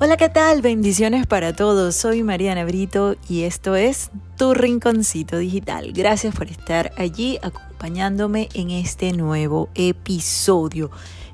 Hola, ¿qué tal? Bendiciones para todos. Soy Mariana Brito y esto es Tu Rinconcito Digital. Gracias por estar allí acompañándome en este nuevo episodio.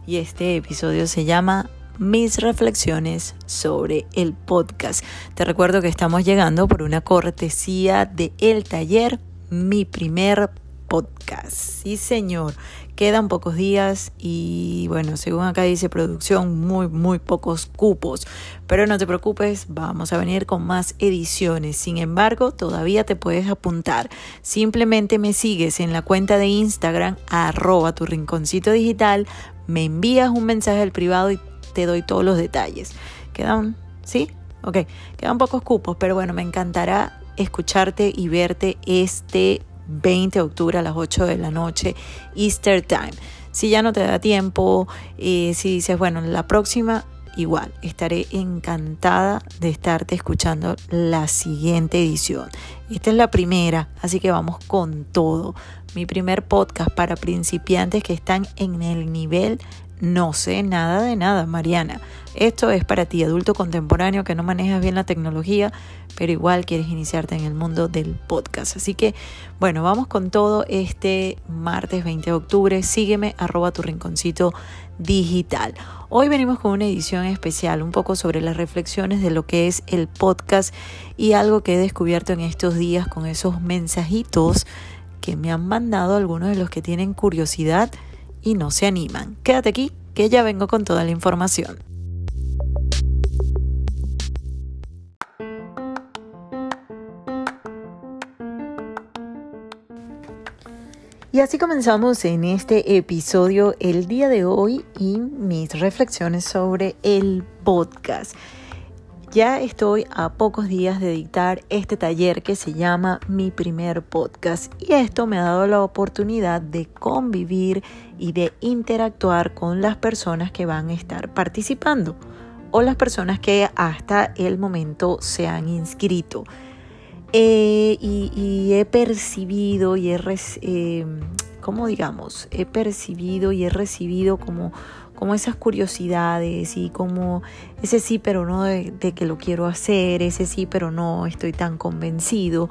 Y este episodio se llama Mis reflexiones sobre el podcast. Te recuerdo que estamos llegando por una cortesía de el taller Mi primer podcast. Sí, señor. Quedan pocos días y bueno, según acá dice producción, muy, muy pocos cupos. Pero no te preocupes, vamos a venir con más ediciones. Sin embargo, todavía te puedes apuntar. Simplemente me sigues en la cuenta de Instagram, arroba tu rinconcito digital, me envías un mensaje al privado y te doy todos los detalles. Quedan, ¿sí? Ok, quedan pocos cupos, pero bueno, me encantará escucharte y verte este 20 de octubre a las 8 de la noche, Easter Time. Si ya no te da tiempo, eh, si dices, bueno, la próxima, igual, estaré encantada de estarte escuchando la siguiente edición. Esta es la primera, así que vamos con todo. Mi primer podcast para principiantes que están en el nivel no sé nada de nada, Mariana. Esto es para ti, adulto contemporáneo que no manejas bien la tecnología, pero igual quieres iniciarte en el mundo del podcast. Así que, bueno, vamos con todo este martes 20 de octubre. Sígueme, arroba tu rinconcito digital. Hoy venimos con una edición especial, un poco sobre las reflexiones de lo que es el podcast y algo que he descubierto en estos días con esos mensajitos que me han mandado algunos de los que tienen curiosidad y no se animan. Quédate aquí, que ya vengo con toda la información. Y así comenzamos en este episodio el día de hoy y mis reflexiones sobre el podcast. Ya estoy a pocos días de dictar este taller que se llama Mi primer podcast y esto me ha dado la oportunidad de convivir y de interactuar con las personas que van a estar participando o las personas que hasta el momento se han inscrito. Eh, y, he percibido y he, eh, ¿cómo digamos? He percibido y he recibido como como esas curiosidades y como ese sí pero no de, que lo quiero hacer, ese sí pero no estoy tan convencido.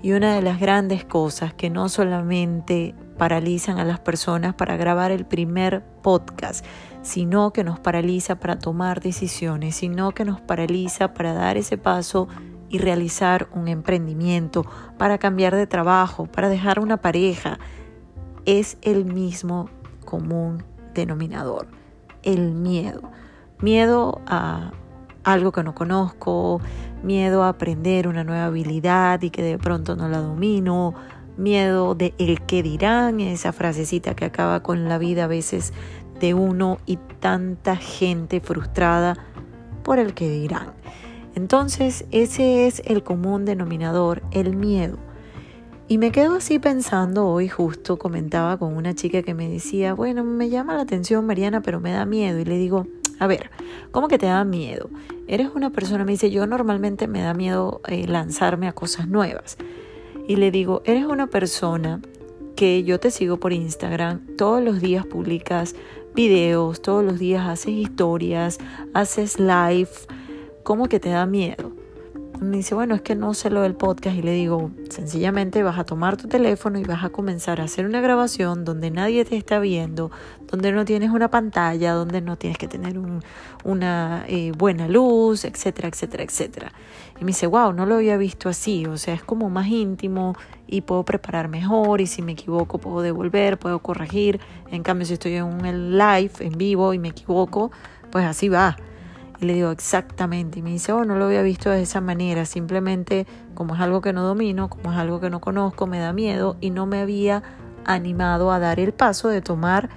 Y una de las grandes cosas que no solamente paralizan a las personas para grabar el primer podcast, sino que nos paraliza para tomar decisiones, sino que nos paraliza para dar ese paso y realizar un emprendimiento, para cambiar de trabajo, para dejar una pareja, es el mismo común denominador, el miedo. Miedo a algo que no conozco, miedo a aprender una nueva habilidad y que de pronto no la domino, miedo de el que dirán, esa frasecita que acaba con la vida a veces de uno y tanta gente frustrada por el que dirán. Entonces ese es el común denominador, el miedo. Y me quedo así pensando, hoy justo comentaba con una chica que me decía, bueno, me llama la atención Mariana, pero me da miedo. Y le digo, a ver, ¿cómo que te da miedo? Eres una persona, me dice, yo normalmente me da miedo eh, lanzarme a cosas nuevas. Y le digo, eres una persona que yo te sigo por Instagram, todos los días publicas videos, todos los días haces historias, haces live, ¿cómo que te da miedo? Me dice, bueno, es que no sé lo del podcast y le digo, sencillamente vas a tomar tu teléfono y vas a comenzar a hacer una grabación donde nadie te está viendo, donde no tienes una pantalla, donde no tienes que tener una eh, buena luz, etcétera, etcétera, etcétera. Y me dice, wow, no lo había visto así, o sea, es como más íntimo y puedo preparar mejor y si me equivoco puedo devolver, puedo corregir. En cambio, si estoy en un live, en vivo y me equivoco, pues así va. Y le digo, exactamente. Y me dice, oh, no lo había visto de esa manera. Simplemente, como es algo que no domino, como es algo que no conozco, me da miedo y no me había animado a dar el paso de tomar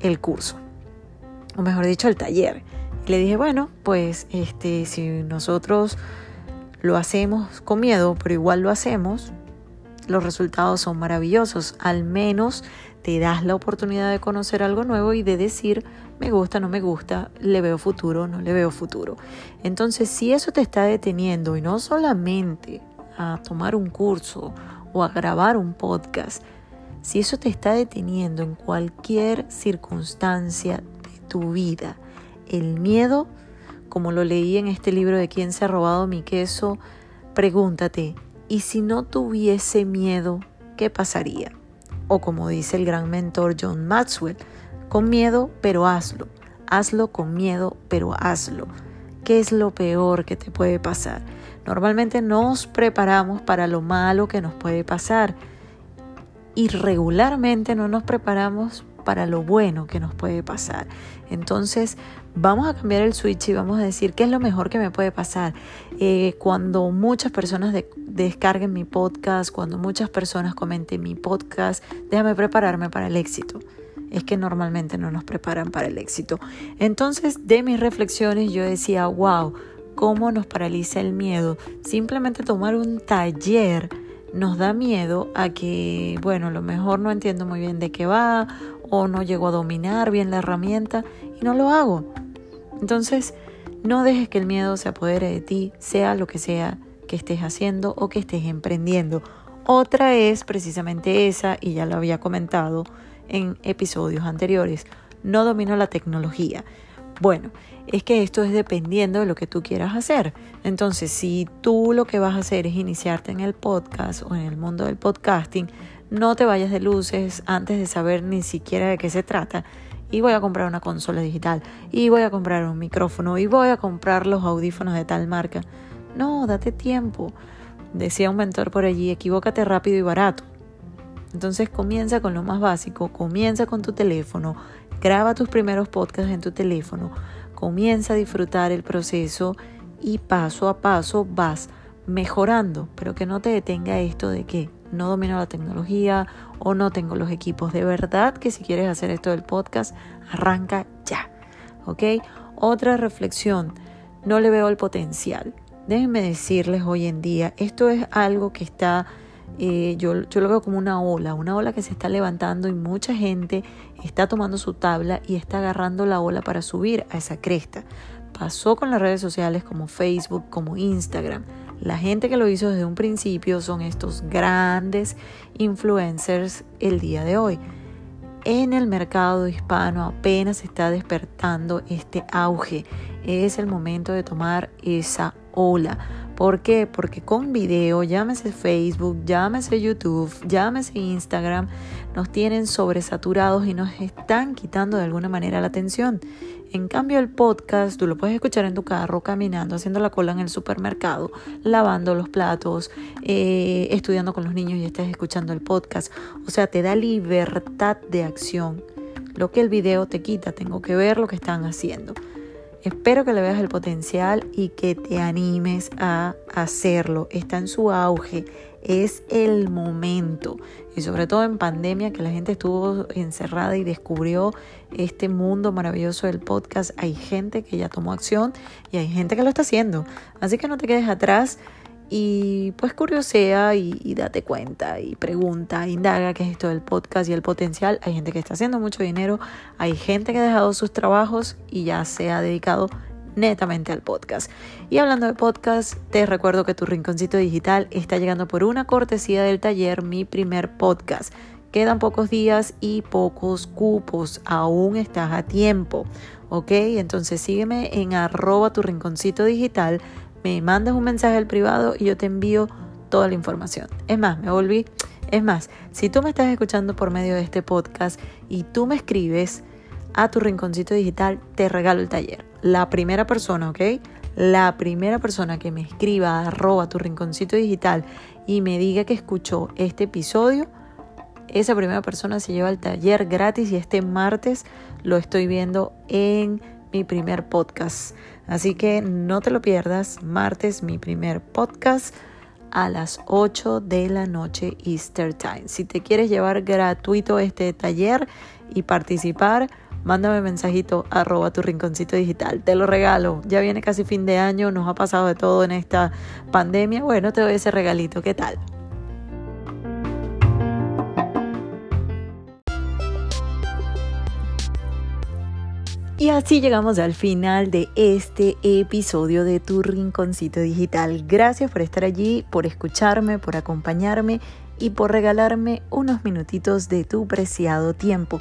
el curso. O mejor dicho, el taller. Y le dije, bueno, pues este, si nosotros lo hacemos con miedo, pero igual lo hacemos, los resultados son maravillosos. Al menos te das la oportunidad de conocer algo nuevo y de decir, me gusta, no me gusta, le veo futuro, no le veo futuro. Entonces, si eso te está deteniendo y no solamente a tomar un curso o a grabar un podcast, si eso te está deteniendo en cualquier circunstancia de tu vida, el miedo como lo leí en este libro de quién se ha robado mi queso, pregúntate, ¿y si no tuviese miedo, qué pasaría? O como dice el gran mentor John Maxwell, con miedo, pero hazlo. Hazlo con miedo, pero hazlo. ¿Qué es lo peor que te puede pasar? Normalmente nos preparamos para lo malo que nos puede pasar y regularmente no nos preparamos para lo bueno que nos puede pasar. Entonces vamos a cambiar el switch y vamos a decir qué es lo mejor que me puede pasar. Eh, cuando muchas personas descarguen mi podcast, cuando muchas personas comenten mi podcast, déjame prepararme para el éxito. Es que normalmente no nos preparan para el éxito. Entonces de mis reflexiones yo decía, wow, cómo nos paraliza el miedo. Simplemente tomar un taller nos da miedo a que, bueno, a lo mejor no entiendo muy bien de qué va o no llego a dominar bien la herramienta y no lo hago. Entonces, no dejes que el miedo se apodere de ti, sea lo que sea que estés haciendo o que estés emprendiendo. Otra es precisamente esa, y ya lo había comentado en episodios anteriores, no domino la tecnología. Bueno, es que esto es dependiendo de lo que tú quieras hacer. Entonces, si tú lo que vas a hacer es iniciarte en el podcast o en el mundo del podcasting, no te vayas de luces antes de saber ni siquiera de qué se trata. Y voy a comprar una consola digital, y voy a comprar un micrófono, y voy a comprar los audífonos de tal marca. No, date tiempo. Decía un mentor por allí, equivócate rápido y barato. Entonces comienza con lo más básico, comienza con tu teléfono, graba tus primeros podcasts en tu teléfono, comienza a disfrutar el proceso y paso a paso vas mejorando, pero que no te detenga esto de que no domino la tecnología o no tengo los equipos. De verdad que si quieres hacer esto del podcast, arranca ya. ¿Ok? Otra reflexión, no le veo el potencial. Déjenme decirles hoy en día, esto es algo que está, eh, yo, yo lo veo como una ola, una ola que se está levantando y mucha gente está tomando su tabla y está agarrando la ola para subir a esa cresta. Pasó con las redes sociales como Facebook, como Instagram. La gente que lo hizo desde un principio son estos grandes influencers el día de hoy. En el mercado hispano apenas está despertando este auge. Es el momento de tomar esa ola. ¿Por qué? Porque con video, llámese Facebook, llámese YouTube, llámese Instagram, nos tienen sobresaturados y nos están quitando de alguna manera la atención. En cambio, el podcast tú lo puedes escuchar en tu carro, caminando, haciendo la cola en el supermercado, lavando los platos, eh, estudiando con los niños y estás escuchando el podcast. O sea, te da libertad de acción. Lo que el video te quita, tengo que ver lo que están haciendo. Espero que le veas el potencial y que te animes a hacerlo. Está en su auge es el momento. Y sobre todo en pandemia, que la gente estuvo encerrada y descubrió este mundo maravilloso del podcast, hay gente que ya tomó acción y hay gente que lo está haciendo. Así que no te quedes atrás y pues curiosea y, date cuenta y pregunta, indaga qué es esto del podcast y el potencial. Hay gente que está haciendo mucho dinero, hay gente que ha dejado sus trabajos y ya se ha dedicado netamente al podcast. Y hablando de podcast, te recuerdo que tu rinconcito digital está llegando por una cortesía del taller Mi primer podcast. Quedan pocos días y pocos cupos, aún estás a tiempo, ¿ok? Entonces sígueme en arroba tu rinconcito digital, me mandas un mensaje al privado y yo te envío toda la información. Es más, me volví, es más, si tú me estás escuchando por medio de este podcast y tú me escribes a tu rinconcito digital, te regalo el taller la primera persona, ¿ok? La primera persona que me escriba arroba tu rinconcito digital y me diga que escuchó este episodio, esa primera persona se lleva el taller gratis y este martes lo estoy viendo en mi primer podcast. Así que no te lo pierdas, martes mi primer podcast a las 8 de la noche Easter Time. Si te quieres llevar gratuito este taller y participar, mándame mensajito arroba tu rinconcito digital. Te lo regalo. Ya viene casi fin de año, nos ha pasado de todo en esta pandemia. Bueno, te doy ese regalito. ¿Qué tal? Y así llegamos al final de este episodio de Tu Rinconcito Digital. Gracias por estar allí, por escucharme, por acompañarme y por regalarme unos minutitos de tu preciado tiempo.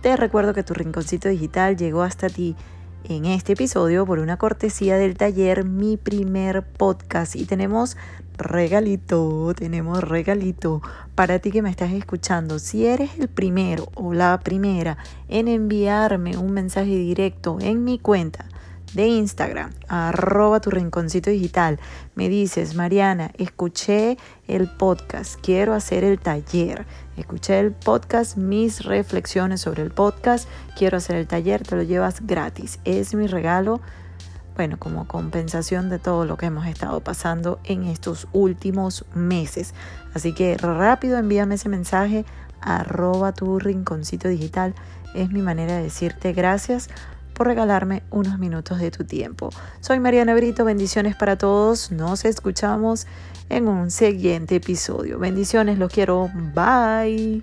Te recuerdo que tu rinconcito digital llegó hasta ti en este episodio por una cortesía del taller Mi primer podcast y tenemos regalito, tenemos regalito para ti que me estás escuchando. Si eres el primero o la primera en enviarme un mensaje directo en mi cuenta de Instagram, arroba tu rinconcito digital, me dices, Mariana, escuché el podcast, quiero hacer el taller. Escuché el podcast, mis reflexiones sobre el podcast, quiero hacer el taller, te lo llevas gratis. Es mi regalo bueno, como compensación de todo lo que hemos estado pasando en estos últimos meses. Así que rápido envíame ese mensaje, arroba tu rinconcito digital. Es mi manera de decirte gracias por regalarme unos minutos de tu tiempo. Soy Mariana Brito, bendiciones para todos. Nos escuchamos en un siguiente episodio. Bendiciones, los quiero. Bye.